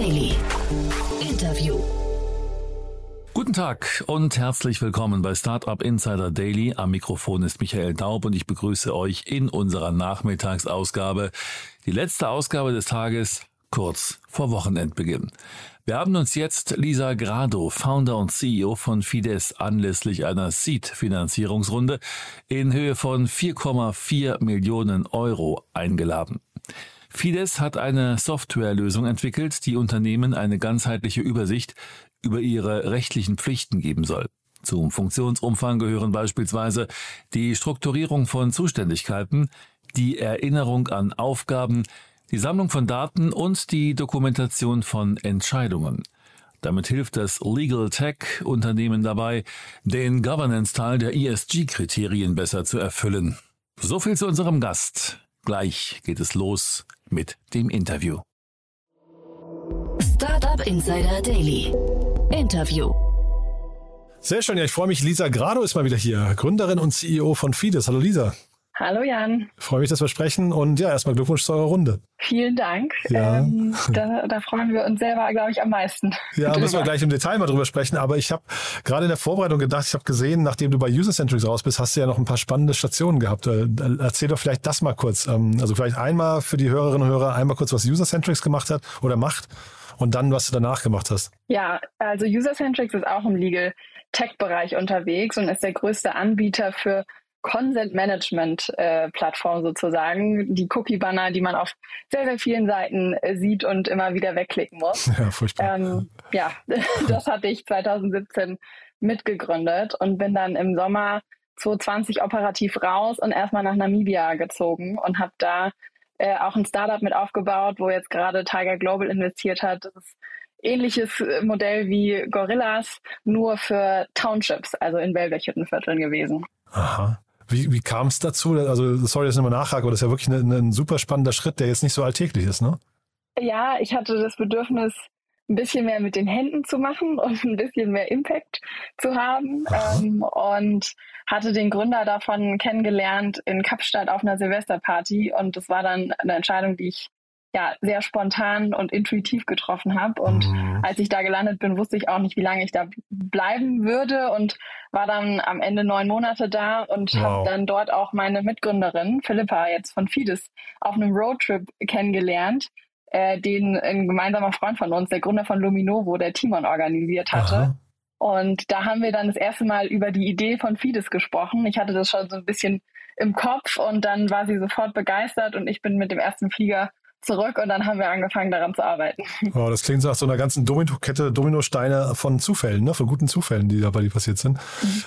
Daily. Interview. Guten Tag und herzlich willkommen bei Startup Insider Daily. Am Mikrofon ist Michael Daub und ich begrüße euch in unserer Nachmittagsausgabe. Die letzte Ausgabe des Tages kurz vor Wochenendbeginn. Wir haben uns jetzt Lisa Grado, Founder und CEO von Fides, anlässlich einer Seed-Finanzierungsrunde in Höhe von 4,4 Millionen Euro eingeladen. Fides hat eine Softwarelösung entwickelt, die Unternehmen eine ganzheitliche Übersicht über ihre rechtlichen Pflichten geben soll. Zum Funktionsumfang gehören beispielsweise die Strukturierung von Zuständigkeiten, die Erinnerung an Aufgaben, die Sammlung von Daten und die Dokumentation von Entscheidungen. Damit hilft das Legal Tech Unternehmen dabei, den Governance-Teil der ESG-Kriterien besser zu erfüllen. So viel zu unserem Gast. Gleich geht es los mit dem Interview. Startup Insider Daily. Interview. Sehr schön, ja, ich freue mich. Lisa Grado ist mal wieder hier, Gründerin und CEO von Fides. Hallo Lisa. Hallo Jan. Freue mich, dass wir sprechen und ja, erstmal Glückwunsch zu eurer Runde. Vielen Dank. Ja. Ähm, da, da freuen wir uns selber, glaube ich, am meisten. Ja, müssen wir gleich im Detail mal drüber sprechen, aber ich habe gerade in der Vorbereitung gedacht, ich habe gesehen, nachdem du bei User Centrics raus bist, hast du ja noch ein paar spannende Stationen gehabt. Äh, Erzähl doch vielleicht das mal kurz. Ähm, Also vielleicht einmal für die Hörerinnen und Hörer, einmal kurz, was User Centrics gemacht hat oder macht und dann, was du danach gemacht hast. Ja, also User-Centrics ist auch im Legal Tech-Bereich unterwegs und ist der größte Anbieter für Consent Management äh, Plattform sozusagen. Die Cookie-Banner, die man auf sehr, sehr vielen Seiten äh, sieht und immer wieder wegklicken muss. Ja, furchtbar. Ähm, ja, das hatte ich 2017 mitgegründet und bin dann im Sommer 2020 operativ raus und erstmal nach Namibia gezogen und habe da äh, auch ein Startup mit aufgebaut, wo jetzt gerade Tiger Global investiert hat. Das ist ähnliches äh, Modell wie Gorillas, nur für Townships, also in Wellblechhüttenvierteln gewesen. Aha. Wie, wie kam es dazu? Also, sorry, dass ich nochmal nachhake, aber das ist ja wirklich ein, ein super spannender Schritt, der jetzt nicht so alltäglich ist, ne? Ja, ich hatte das Bedürfnis, ein bisschen mehr mit den Händen zu machen und ein bisschen mehr Impact zu haben. Ähm, und hatte den Gründer davon kennengelernt in Kapstadt auf einer Silvesterparty. Und das war dann eine Entscheidung, die ich ja sehr spontan und intuitiv getroffen habe. Und Mhm. als ich da gelandet bin, wusste ich auch nicht, wie lange ich da bleiben würde und war dann am Ende neun Monate da und Wow. habe dann dort auch meine Mitgründerin Philippa jetzt von Fides auf einem Roadtrip kennengelernt, äh, den ein gemeinsamer Freund von uns, der Gründer von Luminovo, der Timon organisiert hatte. Aha. Und da haben wir dann das erste Mal über die Idee von Fides gesprochen. Ich hatte das schon so ein bisschen im Kopf und dann war sie sofort begeistert und ich bin mit dem ersten Flieger zurück und dann haben wir angefangen daran zu arbeiten. Oh, das klingt so nach so einer ganzen Domino-Kette, Dominosteine von Zufällen, ne? von guten Zufällen, die da bei dir passiert sind.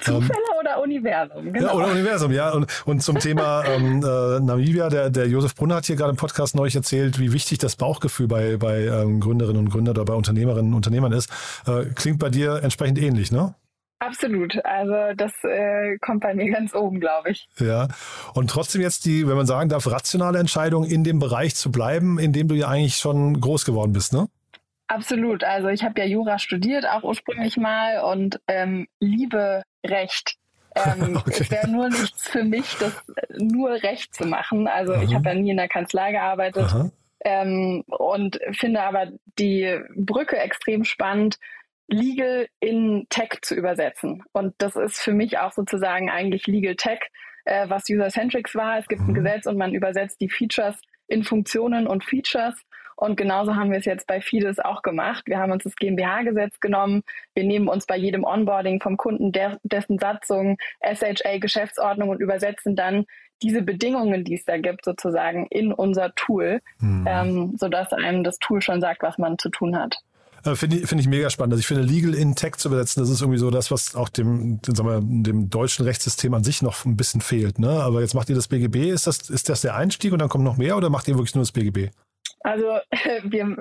Zufälle oder Universum? Genau. Ja, oder Universum, ja. Und, und zum Thema ähm, äh, Namibia, der, der Josef Brunner hat hier gerade im Podcast neulich erzählt, wie wichtig das Bauchgefühl bei, bei ähm, Gründerinnen und Gründern oder bei Unternehmerinnen und Unternehmern ist. Äh, klingt bei dir entsprechend ähnlich, ne? Absolut. Also das äh, kommt bei mir ganz oben, glaube ich. Ja. Und trotzdem jetzt die, wenn man sagen darf, rationale Entscheidung, in dem Bereich zu bleiben, in dem du ja eigentlich schon groß geworden bist, ne? Absolut. Also ich habe ja Jura studiert, auch ursprünglich mal und ähm, liebe Recht. Ähm, Okay. Es wäre nur nichts für mich, das äh, nur Recht zu machen. Also ich Aha. habe ja nie in der Kanzlei gearbeitet Aha. ähm, und finde aber die Brücke extrem spannend, Legal in Tech zu übersetzen. Und das ist für mich auch sozusagen eigentlich Legal Tech, äh, was User-Centrics war. Es gibt ein Mhm. Gesetz und man übersetzt die Features in Funktionen und Features. Und genauso haben wir es jetzt bei Fides auch gemacht. Wir haben uns das GmbH-Gesetz genommen. Wir nehmen uns bei jedem Onboarding vom Kunden der, dessen Satzung, SHA, Geschäftsordnung und übersetzen dann diese Bedingungen, die es da gibt, sozusagen in unser Tool, Hm. ähm, sodass einem das Tool schon sagt, was man zu tun hat. Äh, Finde ich, finde ich mega spannend. Also ich finde, Legal in Tech zu übersetzen, das ist irgendwie so das, was auch dem, dem, sagen wir, dem deutschen Rechtssystem an sich noch ein bisschen fehlt. Ne? Aber jetzt macht ihr das BGB. Ist das, ist das der Einstieg und dann kommt noch mehr oder macht ihr wirklich nur das BGB? Also wir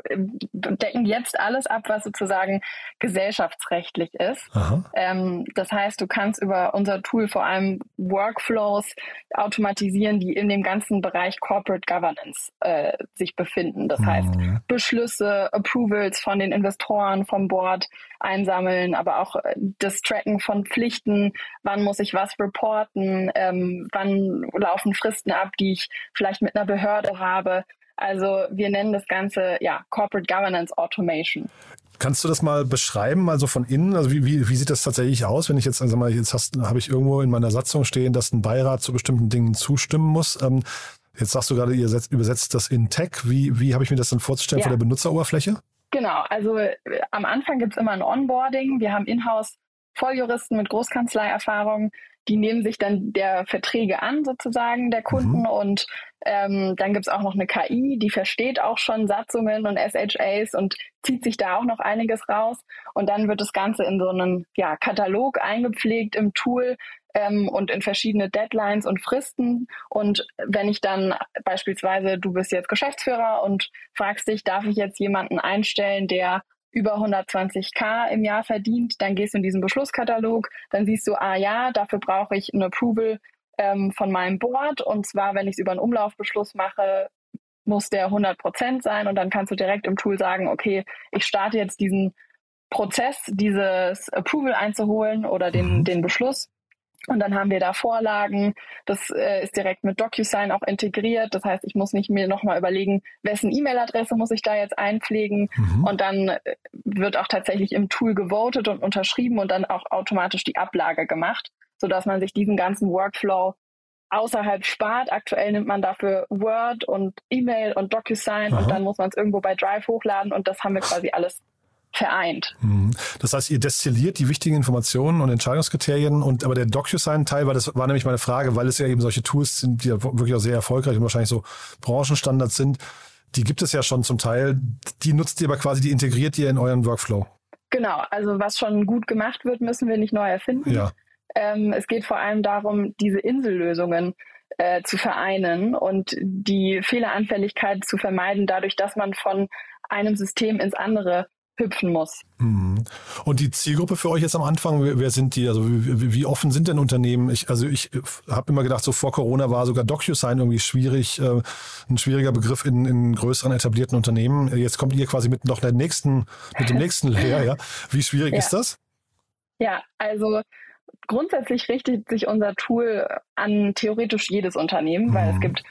decken jetzt alles ab, was sozusagen gesellschaftsrechtlich ist. Ähm, das heißt, du kannst über unser Tool vor allem Workflows automatisieren, die in dem ganzen Bereich Corporate Governance äh, sich befinden. Das heißt, Mhm. Beschlüsse, Approvals von den Investoren, vom Board einsammeln, aber auch äh, das Tracken von Pflichten, wann muss ich was reporten, ähm, wann laufen Fristen ab, die ich vielleicht mit einer Behörde habe. Also wir nennen das Ganze ja Corporate Governance Automation. Kannst du das mal beschreiben, also von innen? Also wie, wie, wie sieht das tatsächlich aus, wenn ich jetzt, also mal, jetzt habe ich irgendwo in meiner Satzung stehen, dass ein Beirat zu bestimmten Dingen zustimmen muss. Ähm, jetzt sagst du gerade, ihr setzt, übersetzt das in Tech. Wie, wie habe ich mir das dann vorzustellen ja. vor der Benutzeroberfläche? Genau, also äh, am Anfang gibt es immer ein Onboarding. Wir haben in-house Volljuristen mit Großkanzleierfahrung, die nehmen sich dann der Verträge an, sozusagen, der Kunden. Mhm. Und ähm, dann gibt's auch noch eine KI, die versteht auch schon Satzungen und SHAs und zieht sich da auch noch einiges raus. Und dann wird das Ganze in so einen ja, Katalog eingepflegt im Tool ähm, und in verschiedene Deadlines und Fristen. Und wenn ich dann beispielsweise, du bist jetzt Geschäftsführer und fragst dich, darf ich jetzt jemanden einstellen, der über 120k im Jahr verdient, dann gehst du in diesen Beschlusskatalog, dann siehst du, ah ja, dafür brauche ich ein Approval ähm, von meinem Board. Und zwar, wenn ich es über einen Umlaufbeschluss mache, muss der 100% sein. Und dann kannst du direkt im Tool sagen, okay, ich starte jetzt diesen Prozess, dieses Approval einzuholen oder den, mhm. den Beschluss und dann haben wir da Vorlagen. Das äh, ist direkt mit DocuSign auch integriert. Das heißt, ich muss nicht mir nochmal überlegen, wessen E-Mail-Adresse muss ich da jetzt einpflegen. Mhm. Und dann äh, wird auch tatsächlich im Tool gewotet und unterschrieben und dann auch automatisch die Ablage gemacht, sodass man sich diesen ganzen Workflow außerhalb spart. Aktuell nimmt man dafür Word und E-Mail und DocuSign Aha. und dann muss man es irgendwo bei Drive hochladen und das haben wir quasi alles vereint. Mhm. Das heißt, ihr destilliert die wichtigen Informationen und Entscheidungskriterien und aber der DocuSign-Teil, weil das war nämlich meine Frage, weil es ja eben solche Tools sind, die ja wirklich auch sehr erfolgreich und wahrscheinlich so Branchenstandards sind, die gibt es ja schon zum Teil. Die nutzt ihr aber quasi, die integriert ihr in euren Workflow. Genau, also was schon gut gemacht wird, müssen wir nicht neu erfinden. Ja. Ähm, es geht vor allem darum, diese Insellösungen äh, zu vereinen und die Fehleranfälligkeit zu vermeiden, dadurch, dass man von einem System ins andere hüpfen muss. Mhm. Und die Zielgruppe für euch jetzt am Anfang, wer sind die? Also wie, offen sind denn Unternehmen? Ich, also ich habe immer gedacht, so vor Corona war sogar DocuSign irgendwie schwierig, äh, ein schwieriger Begriff in, in größeren etablierten Unternehmen. Jetzt kommt ihr quasi mit noch der nächsten, mit dem nächsten Layer, ja. Wie schwierig ja. ist das? Ja, also grundsätzlich richtet sich unser Tool an theoretisch jedes Unternehmen, weil es mhm. gibt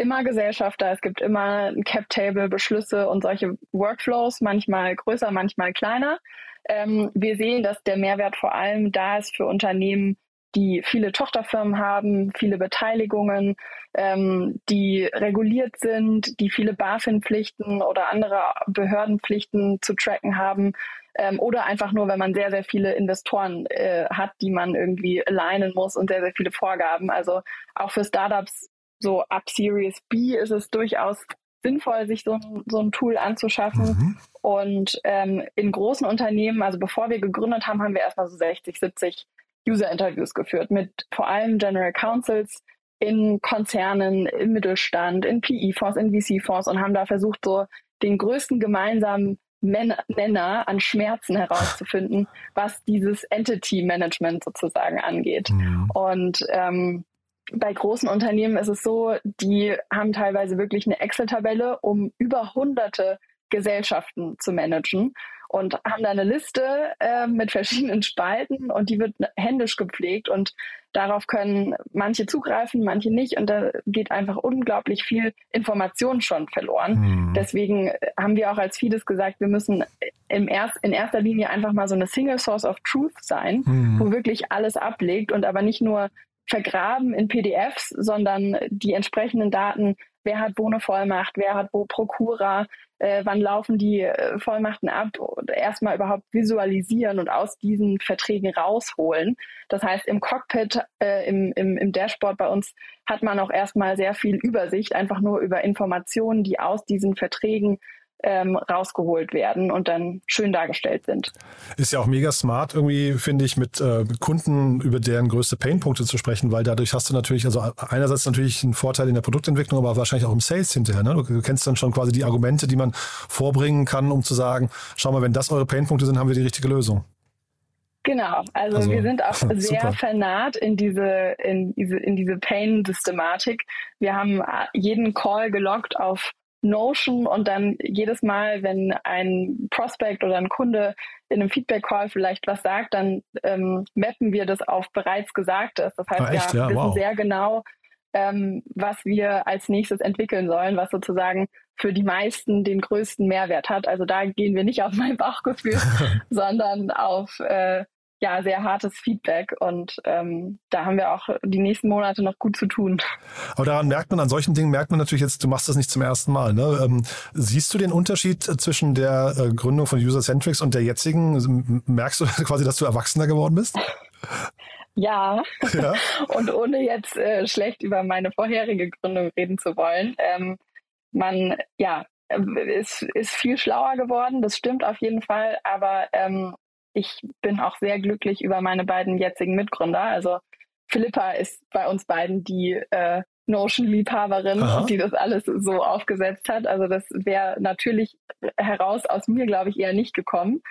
immer Gesellschafter, es gibt immer ein Cap-Table, Beschlüsse und solche Workflows, manchmal größer, manchmal kleiner. Ähm, wir sehen, dass der Mehrwert vor allem da ist für Unternehmen, die viele Tochterfirmen haben, viele Beteiligungen, ähm, die reguliert sind, die viele BaFin-Pflichten oder andere Behördenpflichten zu tracken haben. Ähm, oder einfach nur, wenn man sehr, sehr viele Investoren äh, hat, die man irgendwie alignen muss und sehr, sehr viele Vorgaben. Also auch für Startups so ab Series B ist es durchaus sinnvoll, sich so ein, so ein Tool anzuschaffen. Mhm. Und ähm, in großen Unternehmen, also bevor wir gegründet haben, haben wir erstmal so 60, 70 User-Interviews geführt mit vor allem General Counsels in Konzernen, im Mittelstand, in PE-Fonds, in VC-Fonds und haben da versucht, so den größten gemeinsamen Nenner an Schmerzen herauszufinden, was dieses Entity-Management sozusagen angeht. Mhm. Und ähm, bei großen Unternehmen ist es so, die haben teilweise wirklich eine Excel-Tabelle, um über hunderte Gesellschaften zu managen und haben da eine Liste äh, mit verschiedenen Spalten und die wird händisch gepflegt und darauf können manche zugreifen, manche nicht und da geht einfach unglaublich viel Information schon verloren. Mhm. Deswegen haben wir auch als Fides gesagt, wir müssen im erst, in erster Linie einfach mal so eine Single Source of Truth sein, mhm. wo wirklich alles ablegt und aber nicht nur vergraben in PDFs, sondern die entsprechenden Daten, wer hat wo eine Vollmacht, wer hat wo Prokura, äh, wann laufen die äh, Vollmachten ab, erstmal überhaupt visualisieren und aus diesen Verträgen rausholen. Das heißt, im Cockpit, äh, im, im, im Dashboard bei uns hat man auch erstmal sehr viel Übersicht, einfach nur über Informationen, die aus diesen Verträgen ähm, rausgeholt werden und dann schön dargestellt sind. Ist ja auch mega smart irgendwie, finde ich, mit äh, Kunden über deren größte Painpunkte zu sprechen, weil dadurch hast du natürlich, also einerseits natürlich einen Vorteil in der Produktentwicklung, aber wahrscheinlich auch im Sales hinterher. Ne? Du kennst dann schon quasi die Argumente, die man vorbringen kann, um zu sagen, schau mal, wenn das eure Painpunkte sind, haben wir die richtige Lösung. Genau, also, also wir sind auch sehr super. vernaht in diese, in diese, in diese Pain-Systematik. Wir haben jeden Call gelockt auf Notion und dann jedes Mal, wenn ein Prospect oder ein Kunde in einem Feedback-Call vielleicht was sagt, dann ähm, mappen wir das auf bereits Gesagtes. Das heißt, ah, wir ja, wissen wow. sehr genau, ähm, was wir als nächstes entwickeln sollen, was sozusagen für die meisten den größten Mehrwert hat. Also da gehen wir nicht auf mein Bauchgefühl, sondern auf äh, ja, sehr hartes Feedback und ähm, da haben wir auch die nächsten Monate noch gut zu tun. Aber daran merkt man, an solchen Dingen merkt man natürlich jetzt, du machst das nicht zum ersten Mal. Ne? Ähm, siehst du den Unterschied zwischen der äh, Gründung von User-Centrics und der jetzigen? Merkst du quasi, dass du erwachsener geworden bist? Ja, ja. und ohne jetzt äh, schlecht über meine vorherige Gründung reden zu wollen, ähm, man, ja, ist, ist viel schlauer geworden, das stimmt auf jeden Fall, aber ähm, ich bin auch sehr glücklich über meine beiden jetzigen Mitgründer. Also Philippa ist bei uns beiden die äh, Notion-Liebhaberin die das alles so aufgesetzt hat. Also das wäre natürlich heraus aus mir, glaube ich, eher nicht gekommen.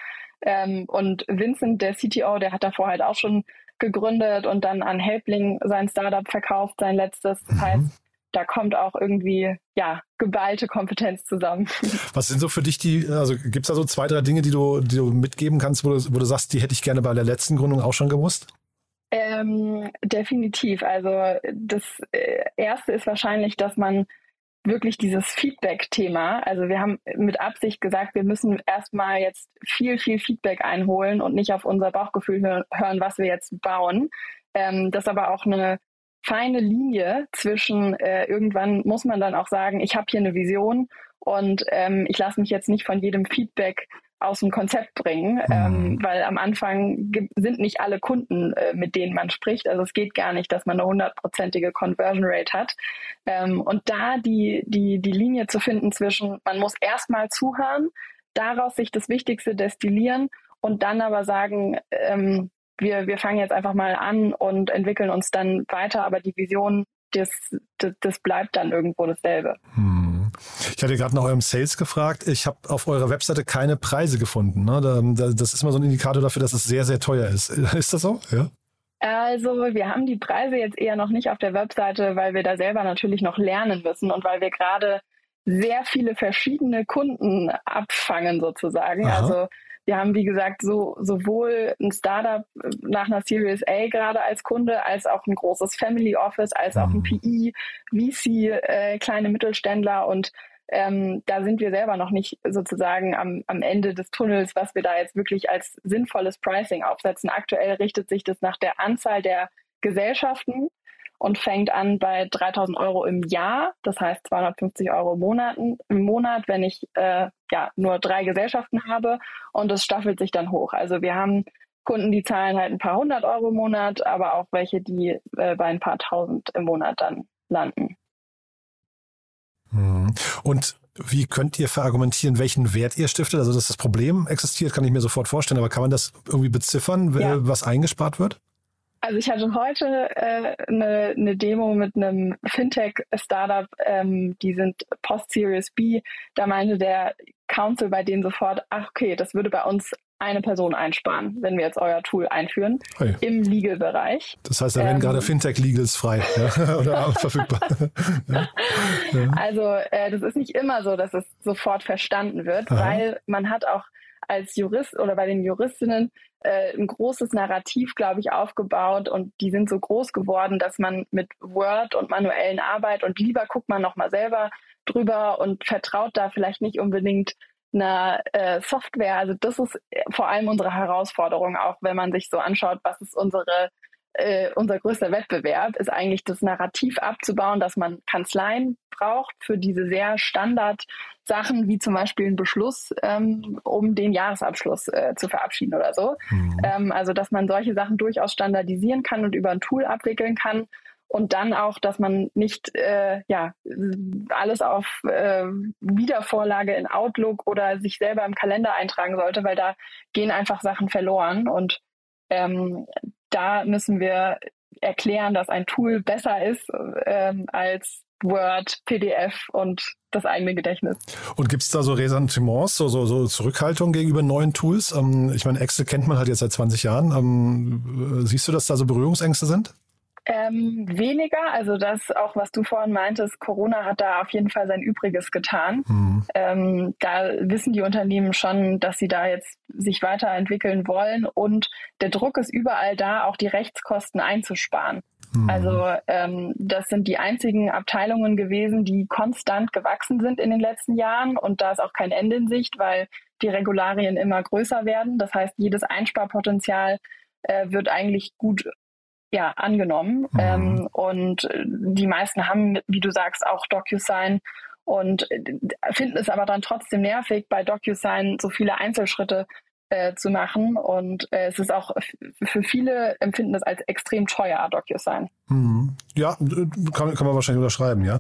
Ähm, und Vincent, der CTO, der hat davor halt auch schon gegründet und dann an Helpling sein Startup verkauft, sein letztes. Das mhm. heißt, da kommt auch irgendwie, ja, geballte Kompetenz zusammen. Was sind so für dich die, also gibt es da so zwei, drei Dinge, die du, die du mitgeben kannst, wo du, wo du sagst, die hätte ich gerne bei der letzten Gründung auch schon gewusst? Ähm, definitiv. Also das äh, erste ist wahrscheinlich, dass man wirklich dieses Feedback-Thema, also wir haben mit Absicht gesagt, wir müssen erstmal jetzt viel, viel Feedback einholen und nicht auf unser Bauchgefühl hören, was wir jetzt bauen. Ähm, das aber auch eine feine Linie zwischen äh, irgendwann muss man dann auch sagen, ich habe hier eine Vision und ähm, ich lasse mich jetzt nicht von jedem Feedback aus dem Konzept bringen, mhm. ähm, weil am Anfang sind nicht alle Kunden, äh, mit denen man spricht. Also es geht gar nicht, dass man eine hundertprozentige Conversion Rate hat. Ähm, und da die, die, die Linie zu finden zwischen, man muss erstmal zuhören, daraus sich das Wichtigste destillieren und dann aber sagen, ähm, wir, wir fangen jetzt einfach mal an und entwickeln uns dann weiter, aber die Vision, das, das, das bleibt dann irgendwo dasselbe. Hm. Ich hatte gerade nach eurem Sales gefragt. Ich habe auf eurer Webseite keine Preise gefunden. Ne? Das ist immer so ein Indikator dafür, dass es sehr, sehr teuer ist. Ist das so? Ja. Also wir haben die Preise jetzt eher noch nicht auf der Webseite, weil wir da selber natürlich noch lernen müssen und weil wir gerade sehr viele verschiedene Kunden abfangen sozusagen. Aha. Also wir haben, wie gesagt, so, sowohl ein Startup nach einer Series A gerade als Kunde, als auch ein großes Family Office, als auch ein mhm. PI, VC, äh, kleine Mittelständler und ähm, da sind wir selber noch nicht sozusagen am, am Ende des Tunnels, was wir da jetzt wirklich als sinnvolles Pricing aufsetzen. Aktuell richtet sich das nach der Anzahl der Gesellschaften und fängt an bei 3000 Euro im Jahr, das heißt 250 Euro im Monat, im Monat wenn ich äh, ja, nur drei Gesellschaften habe und es staffelt sich dann hoch. Also wir haben Kunden, die zahlen halt ein paar hundert Euro im Monat, aber auch welche, die äh, bei ein paar tausend im Monat dann landen. Hm. Und wie könnt ihr verargumentieren, welchen Wert ihr stiftet? Also, dass das Problem existiert, kann ich mir sofort vorstellen, aber kann man das irgendwie beziffern, ja. was eingespart wird? Also ich hatte heute äh, eine, eine Demo mit einem Fintech-Startup, ähm, die sind Post-Series B. Da meinte der Council bei denen sofort, ach okay, das würde bei uns eine Person einsparen, wenn wir jetzt euer Tool einführen hey. im Legal-Bereich. Das heißt, da werden ähm, gerade Fintech-Legals frei ja, oder verfügbar. ja. Ja. Also äh, das ist nicht immer so, dass es sofort verstanden wird, Aha. weil man hat auch als Jurist oder bei den Juristinnen äh, ein großes Narrativ, glaube ich, aufgebaut und die sind so groß geworden, dass man mit Word und manuellen Arbeit und lieber guckt man nochmal selber drüber und vertraut da vielleicht nicht unbedingt einer äh, Software. Also das ist vor allem unsere Herausforderung, auch wenn man sich so anschaut, was ist unsere äh, unser größter Wettbewerb ist eigentlich das Narrativ abzubauen, dass man Kanzleien braucht für diese sehr Standard Sachen wie zum Beispiel einen Beschluss, ähm, um den Jahresabschluss äh, zu verabschieden oder so. Mhm. Ähm, also dass man solche Sachen durchaus standardisieren kann und über ein Tool abwickeln kann. Und dann auch, dass man nicht äh, ja, alles auf äh, Wiedervorlage in Outlook oder sich selber im Kalender eintragen sollte, weil da gehen einfach Sachen verloren. Und ähm, da müssen wir erklären, dass ein Tool besser ist ähm, als Word, PDF und das eigene Gedächtnis. Und gibt es da so Ressentiments, so, so, so Zurückhaltung gegenüber neuen Tools? Ähm, ich meine, Excel kennt man halt jetzt seit 20 Jahren. Ähm, siehst du, dass da so Berührungsängste sind? Ähm, weniger, also das auch, was du vorhin meintest, Corona hat da auf jeden Fall sein Übriges getan. Mhm. Ähm, da wissen die Unternehmen schon, dass sie da jetzt sich weiterentwickeln wollen und der Druck ist überall da, auch die Rechtskosten einzusparen. Mhm. Also ähm, das sind die einzigen Abteilungen gewesen, die konstant gewachsen sind in den letzten Jahren und da ist auch kein Ende in Sicht, weil die Regularien immer größer werden. Das heißt, jedes Einsparpotenzial äh, wird eigentlich gut ja, angenommen. Mhm. Ähm, und die meisten haben, wie du sagst, auch DocuSign und äh, finden es aber dann trotzdem nervig, bei DocuSign so viele Einzelschritte äh, zu machen. Und äh, es ist auch für viele empfinden das als extrem teuer, DocuSign. Mhm. Ja, kann, kann man wahrscheinlich unterschreiben, ja.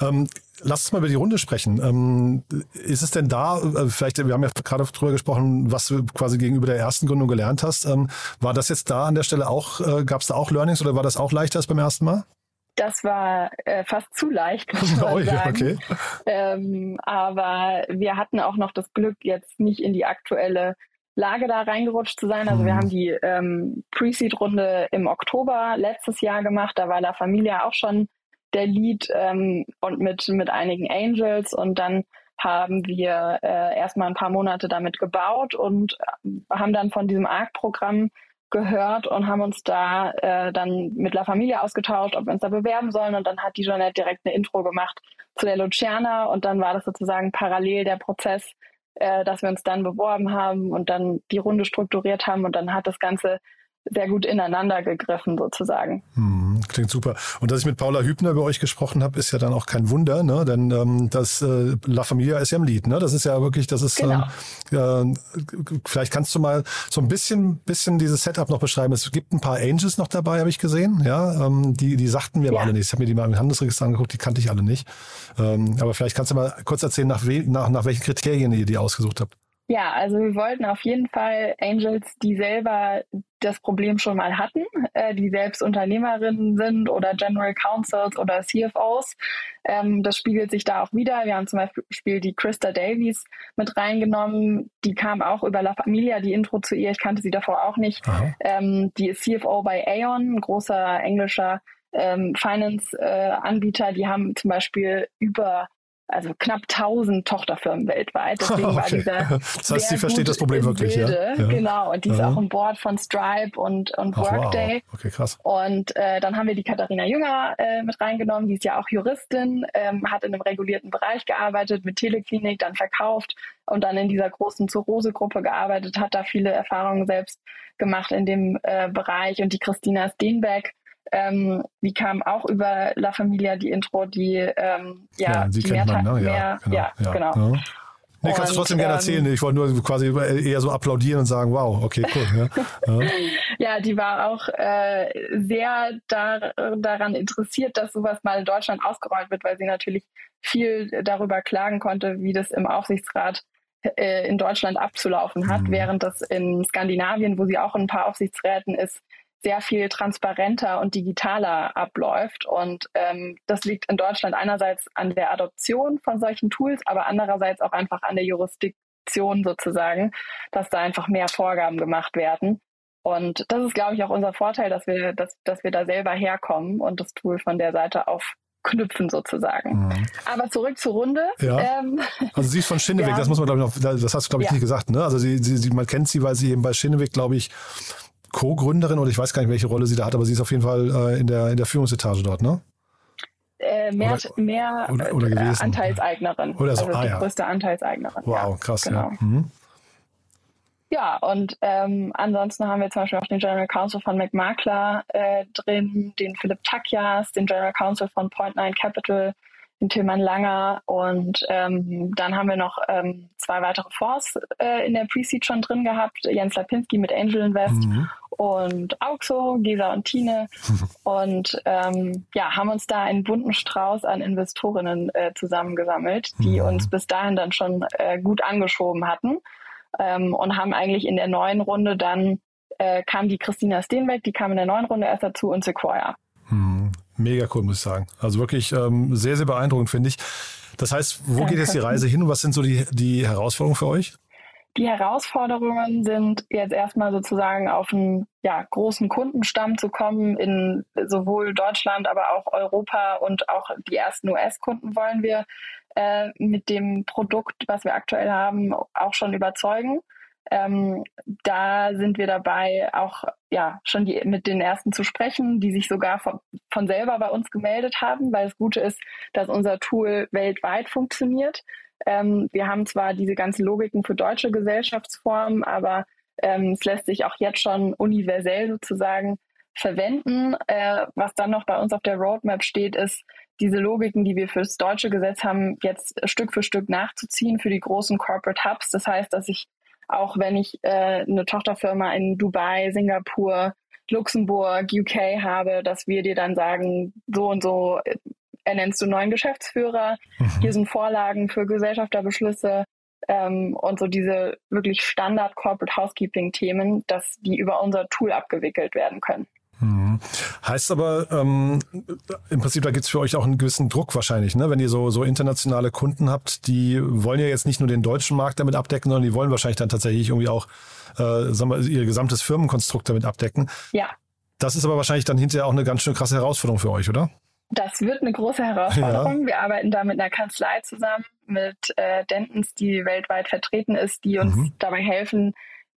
Ähm, lass uns mal über die Runde sprechen. Ähm, ist es denn da, äh, vielleicht, wir haben ja gerade drüber gesprochen, was du quasi gegenüber der ersten Gründung gelernt hast. Ähm, war das jetzt da an der Stelle auch, äh, gab es da auch Learnings oder war das auch leichter als beim ersten Mal? Das war äh, fast zu leicht, muss man oh, sagen. Okay. Ähm, aber wir hatten auch noch das Glück, jetzt nicht in die aktuelle Lage da reingerutscht zu sein. Also mhm. wir haben die ähm, Pre-Seed-Runde im Oktober letztes Jahr gemacht. Da war La Familia auch schon der Lead ähm, und mit, mit einigen Angels. Und dann haben wir äh, erstmal ein paar Monate damit gebaut und äh, haben dann von diesem ARC-Programm gehört und haben uns da äh, dann mit La Familia ausgetauscht, ob wir uns da bewerben sollen. Und dann hat die Jeanette direkt eine Intro gemacht zu der Luciana und dann war das sozusagen parallel der Prozess, äh, dass wir uns dann beworben haben und dann die Runde strukturiert haben und dann hat das Ganze sehr gut ineinander gegriffen sozusagen. Hm, klingt super. Und dass ich mit Paula Hübner über euch gesprochen habe, ist ja dann auch kein Wunder, ne? Denn ähm, das äh, La Familia ist ja im Lied, ne? Das ist ja wirklich, das ist genau. ähm, äh, vielleicht kannst du mal so ein bisschen, bisschen dieses Setup noch beschreiben. Es gibt ein paar Angels noch dabei, habe ich gesehen, ja. Ähm, die, die sagten mir ja. aber alle nicht. Ich habe mir die mal im Handelsregister angeguckt, die kannte ich alle nicht. Ähm, aber vielleicht kannst du mal kurz erzählen, nach, we nach, nach welchen Kriterien ihr die ausgesucht habt. Ja, also wir wollten auf jeden Fall Angels, die selber das Problem schon mal hatten, äh, die selbst Unternehmerinnen sind oder General Counsels oder CFOs. Ähm, das spiegelt sich da auch wieder. Wir haben zum Beispiel die Krista Davies mit reingenommen. Die kam auch über La Familia, die Intro zu ihr. Ich kannte sie davor auch nicht. Ähm, die ist CFO bei Aon, ein großer englischer ähm, Finance-Anbieter. Äh, die haben zum Beispiel über also knapp 1000 Tochterfirmen weltweit. Deswegen okay. war dieser das heißt, sie versteht das Problem wirklich, ja? ja? Genau, und die ist auch im Board von Stripe und, und Workday. Wow. Okay, krass. Und äh, dann haben wir die Katharina Jünger äh, mit reingenommen, die ist ja auch Juristin, ähm, hat in einem regulierten Bereich gearbeitet, mit Teleklinik, dann verkauft und dann in dieser großen Zurose-Gruppe gearbeitet, hat da viele Erfahrungen selbst gemacht in dem äh, Bereich. Und die Christina Steenbeck, ähm, die kam auch über La Familia, die Intro, die ähm, ja, ja die mehr, man, ne? ja, genau, ja, ja, genau. Ja. Nee, kannst du trotzdem gerne ähm, erzählen. Ich wollte nur quasi eher so applaudieren und sagen, wow, okay, cool. Ja, ja. ja die war auch äh, sehr da, daran interessiert, dass sowas mal in Deutschland ausgerollt wird, weil sie natürlich viel darüber klagen konnte, wie das im Aufsichtsrat äh, in Deutschland abzulaufen hat, mhm. während das in Skandinavien, wo sie auch in ein paar Aufsichtsräten ist, sehr viel transparenter und digitaler abläuft. Und ähm, das liegt in Deutschland einerseits an der Adoption von solchen Tools, aber andererseits auch einfach an der Jurisdiktion sozusagen, dass da einfach mehr Vorgaben gemacht werden. Und das ist, glaube ich, auch unser Vorteil, dass wir, dass, dass wir da selber herkommen und das Tool von der Seite aufknüpfen sozusagen. Mhm. Aber zurück zur Runde. Ja. Ähm, also sie ist von Schinneweg, ja. das muss man glaube ich noch, das hast du glaube ich ja. nicht gesagt, ne? Also sie, sie, sie, man kennt sie, weil sie eben bei Schinneweg, glaube ich, Co-Gründerin oder ich weiß gar nicht, welche Rolle sie da hat, aber sie ist auf jeden Fall äh, in, der, in der Führungsetage dort, ne? Äh, mehr oder, mehr oder, oder äh, Anteilseignerin. Oder so. Also ah, die ja. größte Anteilseignerin. Wow, ja, krass, genau. ja. Mhm. Ja, und ähm, ansonsten haben wir zum Beispiel auch den General Counsel von McMakler äh, drin, den Philipp Takias, den General Counsel von Point Nine Capital, den Tilman Langer und ähm, dann haben wir noch ähm, zwei weitere Fonds äh, in der Pre-Seed schon drin gehabt. Jens Lapinski mit Angel Invest mhm. Und Auxo, Gesa und Tine und ähm, ja, haben uns da einen bunten Strauß an Investorinnen äh, zusammengesammelt, die mhm. uns bis dahin dann schon äh, gut angeschoben hatten ähm, und haben eigentlich in der neuen Runde dann äh, kam die Christina Steenbeck, die kam in der neuen Runde erst dazu und Sequoia. Mhm. Mega cool, muss ich sagen. Also wirklich ähm, sehr, sehr beeindruckend, finde ich. Das heißt, wo Danke. geht jetzt die Reise hin und was sind so die, die Herausforderungen für euch? Die Herausforderungen sind jetzt erstmal sozusagen auf einen ja, großen Kundenstamm zu kommen in sowohl Deutschland, aber auch Europa und auch die ersten US-Kunden wollen wir äh, mit dem Produkt, was wir aktuell haben, auch schon überzeugen. Ähm, da sind wir dabei, auch ja schon die, mit den ersten zu sprechen, die sich sogar von, von selber bei uns gemeldet haben, weil das Gute ist, dass unser Tool weltweit funktioniert. Ähm, wir haben zwar diese ganzen Logiken für deutsche Gesellschaftsformen, aber ähm, es lässt sich auch jetzt schon universell sozusagen verwenden. Äh, was dann noch bei uns auf der Roadmap steht, ist, diese Logiken, die wir fürs deutsche Gesetz haben, jetzt Stück für Stück nachzuziehen für die großen Corporate Hubs. Das heißt, dass ich auch wenn ich äh, eine Tochterfirma in Dubai, Singapur, Luxemburg, UK habe, dass wir dir dann sagen, so und so äh, ernennst du neuen Geschäftsführer, mhm. hier sind Vorlagen für Gesellschafterbeschlüsse ähm, und so diese wirklich Standard Corporate Housekeeping Themen, dass die über unser Tool abgewickelt werden können. Mhm. Heißt aber, ähm, im Prinzip, da gibt es für euch auch einen gewissen Druck wahrscheinlich, ne? wenn ihr so, so internationale Kunden habt, die wollen ja jetzt nicht nur den deutschen Markt damit abdecken, sondern die wollen wahrscheinlich dann tatsächlich irgendwie auch äh, sagen wir, ihr gesamtes Firmenkonstrukt damit abdecken. Ja. Das ist aber wahrscheinlich dann hinterher auch eine ganz schön krasse Herausforderung für euch, oder? Das wird eine große Herausforderung. Ja. Wir arbeiten da mit einer Kanzlei zusammen, mit äh, Dentons, die weltweit vertreten ist, die uns mhm. dabei helfen,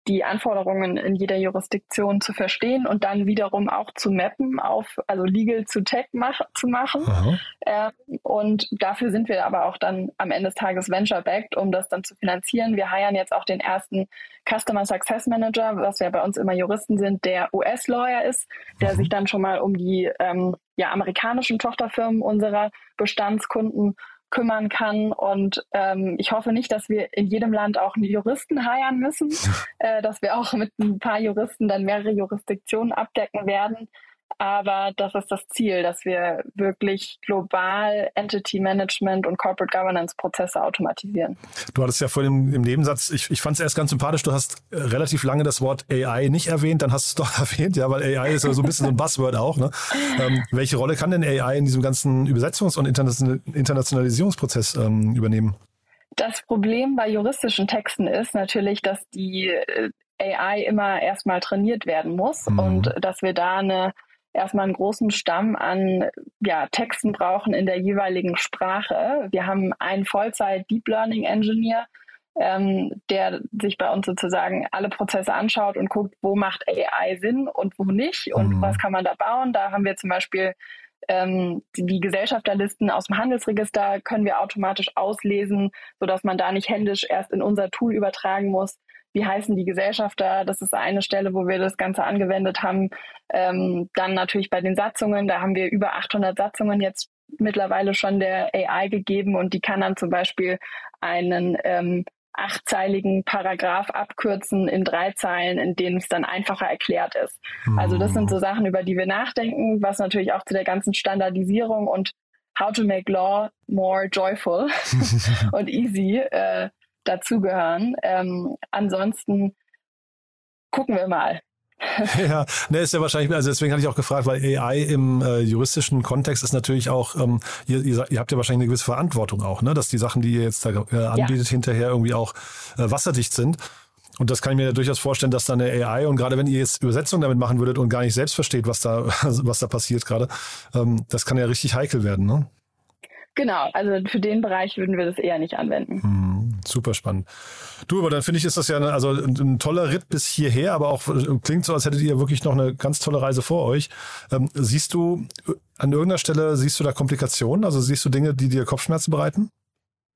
die Anforderungen in jeder Jurisdiktion zu verstehen und dann wiederum auch zu mappen auf, also Legal zu Tech mach, zu machen. Äh, und dafür sind wir aber auch dann am Ende des Tages venture-backed, um das dann zu finanzieren. Wir heiern jetzt auch den ersten Customer Success Manager, was ja bei uns immer Juristen sind, der US-Lawyer ist, der mhm. sich dann schon mal um die ähm, ja, amerikanischen Tochterfirmen unserer Bestandskunden kümmern kann. Und ähm, ich hoffe nicht, dass wir in jedem Land auch einen Juristen heiern müssen, äh, dass wir auch mit ein paar Juristen dann mehrere Jurisdiktionen abdecken werden. Aber das ist das Ziel, dass wir wirklich global Entity Management und Corporate Governance Prozesse automatisieren. Du hattest ja vorhin im, Nebensatz, ich, ich fand es erst ganz sympathisch, du hast äh, relativ lange das Wort AI nicht erwähnt, dann hast du es doch erwähnt, ja, weil AI ist ja so ein bisschen so ein Buzzword auch. Ne? Ähm, welche Rolle kann denn AI in diesem ganzen Übersetzungs- und Internationalisierungsprozess ähm, übernehmen? Das Problem bei juristischen Texten ist natürlich, dass die äh, AI immer erstmal trainiert werden muss mhm. und dass wir da eine erstmal einen großen Stamm an ja, Texten brauchen in der jeweiligen Sprache. Wir haben einen Vollzeit Deep Learning Engineer, ähm, der sich bei uns sozusagen alle Prozesse anschaut und guckt, wo macht AI Sinn und wo nicht und mhm. was kann man da bauen. Da haben wir zum Beispiel ähm, die Gesellschafterlisten aus dem Handelsregister können wir automatisch auslesen, sodass man da nicht händisch erst in unser Tool übertragen muss wie heißen die Gesellschafter. Das ist eine Stelle, wo wir das Ganze angewendet haben. Ähm, dann natürlich bei den Satzungen, da haben wir über 800 Satzungen jetzt mittlerweile schon der AI gegeben und die kann dann zum Beispiel einen ähm, achtzeiligen Paragraph abkürzen in drei Zeilen, in denen es dann einfacher erklärt ist. Also das sind so Sachen, über die wir nachdenken, was natürlich auch zu der ganzen Standardisierung und How to make law more joyful und easy äh, dazugehören. Ähm, ansonsten gucken wir mal. ja, ne, ist ja wahrscheinlich, also deswegen hatte ich auch gefragt, weil AI im äh, juristischen Kontext ist natürlich auch, ähm, ihr, ihr, ihr, habt ja wahrscheinlich eine gewisse Verantwortung auch, ne, dass die Sachen, die ihr jetzt da äh, anbietet, ja. hinterher irgendwie auch äh, wasserdicht sind. Und das kann ich mir ja durchaus vorstellen, dass da eine AI und gerade wenn ihr jetzt Übersetzung damit machen würdet und gar nicht selbst versteht, was da, was da passiert gerade, ähm, das kann ja richtig heikel werden, ne? Genau, also für den Bereich würden wir das eher nicht anwenden. Hm, super spannend. Du, aber dann finde ich, ist das ja eine, also ein, ein, toller Ritt bis hierher, aber auch klingt so, als hättet ihr wirklich noch eine ganz tolle Reise vor euch. Ähm, siehst du an irgendeiner Stelle, siehst du da Komplikationen? Also siehst du Dinge, die dir Kopfschmerzen bereiten?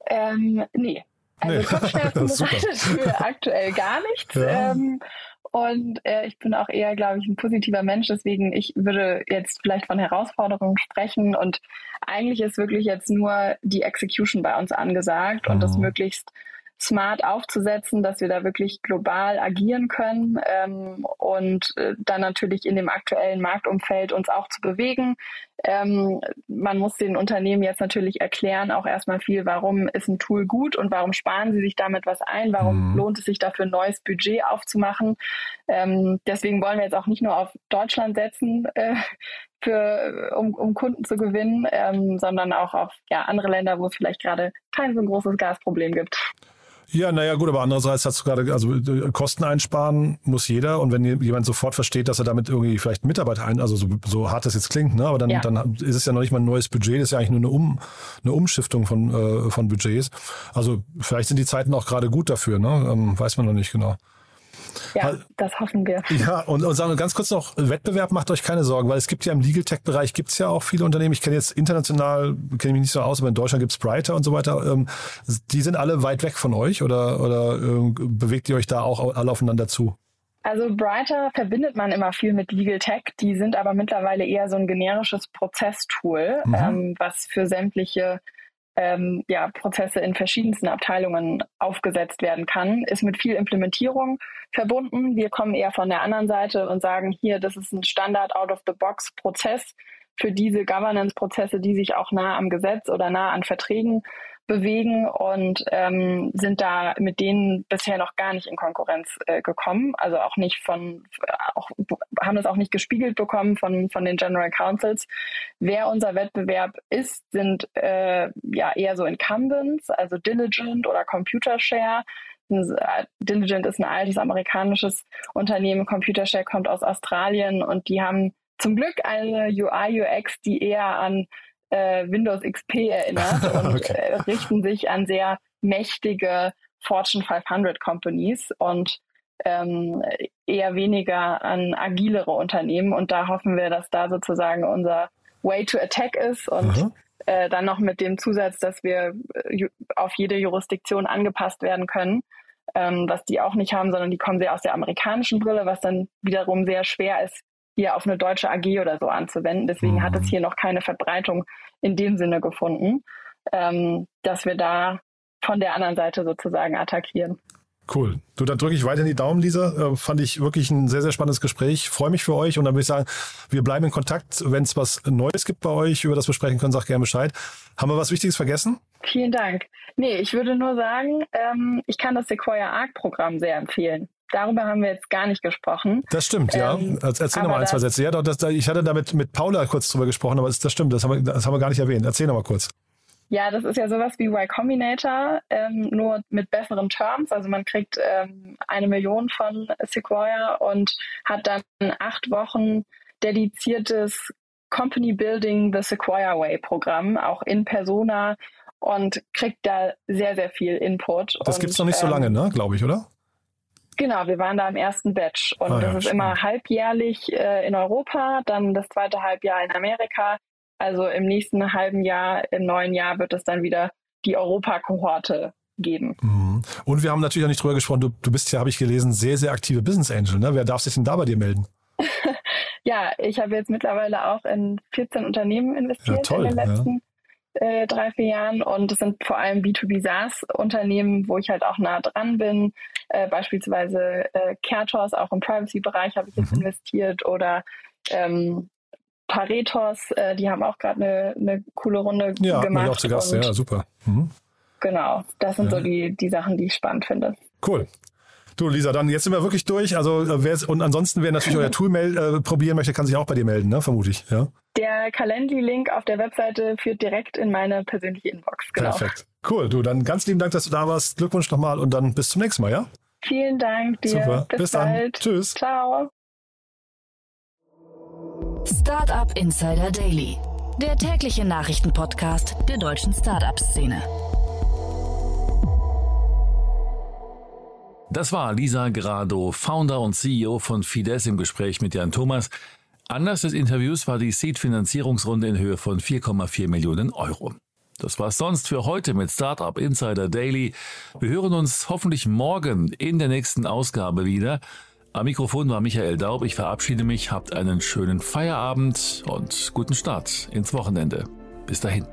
Ähm, nee. Also nee. Kopfschmerzen bereitet mir aktuell gar nichts. Ja. Ähm, und äh, ich bin auch eher, glaube ich, ein positiver Mensch. Deswegen, ich würde jetzt vielleicht von Herausforderungen sprechen. Und eigentlich ist wirklich jetzt nur die Execution bei uns angesagt mhm. und das mhm. möglichst smart aufzusetzen, dass wir da wirklich global agieren können ähm, und äh, dann natürlich in dem aktuellen Marktumfeld uns auch zu bewegen. Ähm, man muss den Unternehmen jetzt natürlich erklären, auch erstmal viel, warum ist ein Tool gut und warum sparen sie sich damit was ein, warum mhm. lohnt es sich dafür ein neues Budget aufzumachen. Ähm, deswegen wollen wir jetzt auch nicht nur auf Deutschland setzen, äh, für, um, um Kunden zu gewinnen, ähm, sondern auch auf ja, andere Länder, wo es vielleicht gerade kein so großes Gasproblem gibt. Ja, naja, gut, aber andererseits hast du gerade, also äh, Kosten einsparen muss jeder und wenn jemand sofort versteht, dass er damit irgendwie vielleicht Mitarbeiter ein, also so, so hart das jetzt klingt, ne, aber dann, ja. dann ist es ja noch nicht mal ein neues Budget, das ist ja eigentlich nur eine, um, eine Umschiftung von, äh, von Budgets. Also vielleicht sind die Zeiten auch gerade gut dafür, ne, ähm, weiß man noch nicht genau. Ja, das hoffen wir. Ja, und, und sagen wir ganz kurz noch, Wettbewerb macht euch keine Sorgen, weil es gibt ja im Legal Tech-Bereich gibt es ja auch viele Unternehmen. Ich kenne jetzt international, kenne mich nicht so aus, aber in Deutschland gibt es Brighter und so weiter. Ähm, die sind alle weit weg von euch oder, oder äh, bewegt ihr euch da auch alle aufeinander zu? Also Brighter verbindet man immer viel mit Legal Tech. Die sind aber mittlerweile eher so ein generisches Prozesstool, mhm. ähm, was für sämtliche ähm, ja, Prozesse in verschiedensten Abteilungen aufgesetzt werden kann, ist mit viel Implementierung verbunden. Wir kommen eher von der anderen Seite und sagen hier, das ist ein Standard Out-of-the-Box-Prozess für diese Governance-Prozesse, die sich auch nah am Gesetz oder nah an Verträgen bewegen und ähm, sind da mit denen bisher noch gar nicht in Konkurrenz äh, gekommen. Also auch nicht von, auch, haben das auch nicht gespiegelt bekommen von, von den General Councils. Wer unser Wettbewerb ist, sind äh, ja eher so Incumbents, also Diligent oder Computershare. Äh, Diligent ist ein altes amerikanisches Unternehmen, Computershare kommt aus Australien und die haben zum Glück eine UI, UX, die eher an äh, Windows XP erinnert und okay. äh, richten sich an sehr mächtige Fortune 500 Companies und ähm, eher weniger an agilere Unternehmen. Und da hoffen wir, dass da sozusagen unser Way to Attack ist und mhm. äh, dann noch mit dem Zusatz, dass wir äh, auf jede Jurisdiktion angepasst werden können, ähm, was die auch nicht haben, sondern die kommen sehr aus der amerikanischen Brille, was dann wiederum sehr schwer ist, hier auf eine deutsche AG oder so anzuwenden. Deswegen mhm. hat es mhm. hier noch keine Verbreitung in dem Sinne gefunden, ähm, dass wir da von der anderen Seite sozusagen attackieren. Cool. Du, dann drücke ich weiter in die Daumen, Lisa. Äh, fand ich wirklich ein sehr, sehr spannendes Gespräch. Freue mich für euch und dann würde ich sagen, wir bleiben in Kontakt. Wenn es was Neues gibt bei euch, über das wir sprechen können, sag gerne Bescheid. Haben wir was Wichtiges vergessen? Vielen Dank. Nee, ich würde nur sagen, ähm, ich kann das Sequoia Arc Programm sehr empfehlen darüber haben wir jetzt gar nicht gesprochen. Das stimmt, ja. Ähm, Erzähl noch mal ein, zwei Sätze. Ja, das, ich hatte damit mit Paula kurz drüber gesprochen, aber das, das stimmt, das haben, wir, das haben wir gar nicht erwähnt. Erzähl noch mal kurz. Ja, das ist ja sowas wie Y Combinator, ähm, nur mit besseren Terms. Also man kriegt ähm, eine Million von Sequoia und hat dann acht Wochen dediziertes Company Building the Sequoia Way Programm, auch in Persona und kriegt da sehr, sehr viel Input. Das gibt es noch nicht so lange, ähm, ne, glaube ich, oder? Genau, wir waren da im ersten Batch und ah, das ja, ist spannend. immer halbjährlich äh, in Europa, dann das zweite Halbjahr in Amerika. Also im nächsten halben Jahr, im neuen Jahr wird es dann wieder die Europa-Kohorte geben. Mhm. Und wir haben natürlich auch nicht drüber gesprochen, du, du bist ja, habe ich gelesen, sehr, sehr aktive Business Angel. Ne? Wer darf sich denn da bei dir melden? ja, ich habe jetzt mittlerweile auch in 14 Unternehmen investiert ja, toll, in den letzten äh, drei, vier Jahren und es sind vor allem B2B SaaS-Unternehmen, wo ich halt auch nah dran bin. Äh, beispielsweise äh, Kertos, auch im Privacy-Bereich habe ich jetzt mhm. investiert oder ähm, Paretos, äh, die haben auch gerade eine, eine coole Runde ja, gemacht. Ja, auch zu Gast, ja, super. Mhm. Genau, das sind ja. so die, die Sachen, die ich spannend finde. Cool. Du, Lisa, dann jetzt sind wir wirklich durch. Also äh, und ansonsten, wer natürlich euer Tool äh, probieren möchte, kann sich auch bei dir melden, ne? vermute ich. Ja? Der Calendly-Link auf der Webseite führt direkt in meine persönliche Inbox. Genau. Perfekt. Cool. Du, dann ganz lieben Dank, dass du da warst. Glückwunsch nochmal und dann bis zum nächsten Mal, ja? Vielen Dank dir. Super. Bis, bis dann. Tschüss. Ciao. Startup Insider Daily, der tägliche Nachrichtenpodcast der deutschen Startup-Szene. Das war Lisa Grado, Founder und CEO von Fides im Gespräch mit Jan Thomas. Anlass des Interviews war die Seed-Finanzierungsrunde in Höhe von 4,4 Millionen Euro. Das war's sonst für heute mit Startup Insider Daily. Wir hören uns hoffentlich morgen in der nächsten Ausgabe wieder. Am Mikrofon war Michael Daub. Ich verabschiede mich. Habt einen schönen Feierabend und guten Start ins Wochenende. Bis dahin.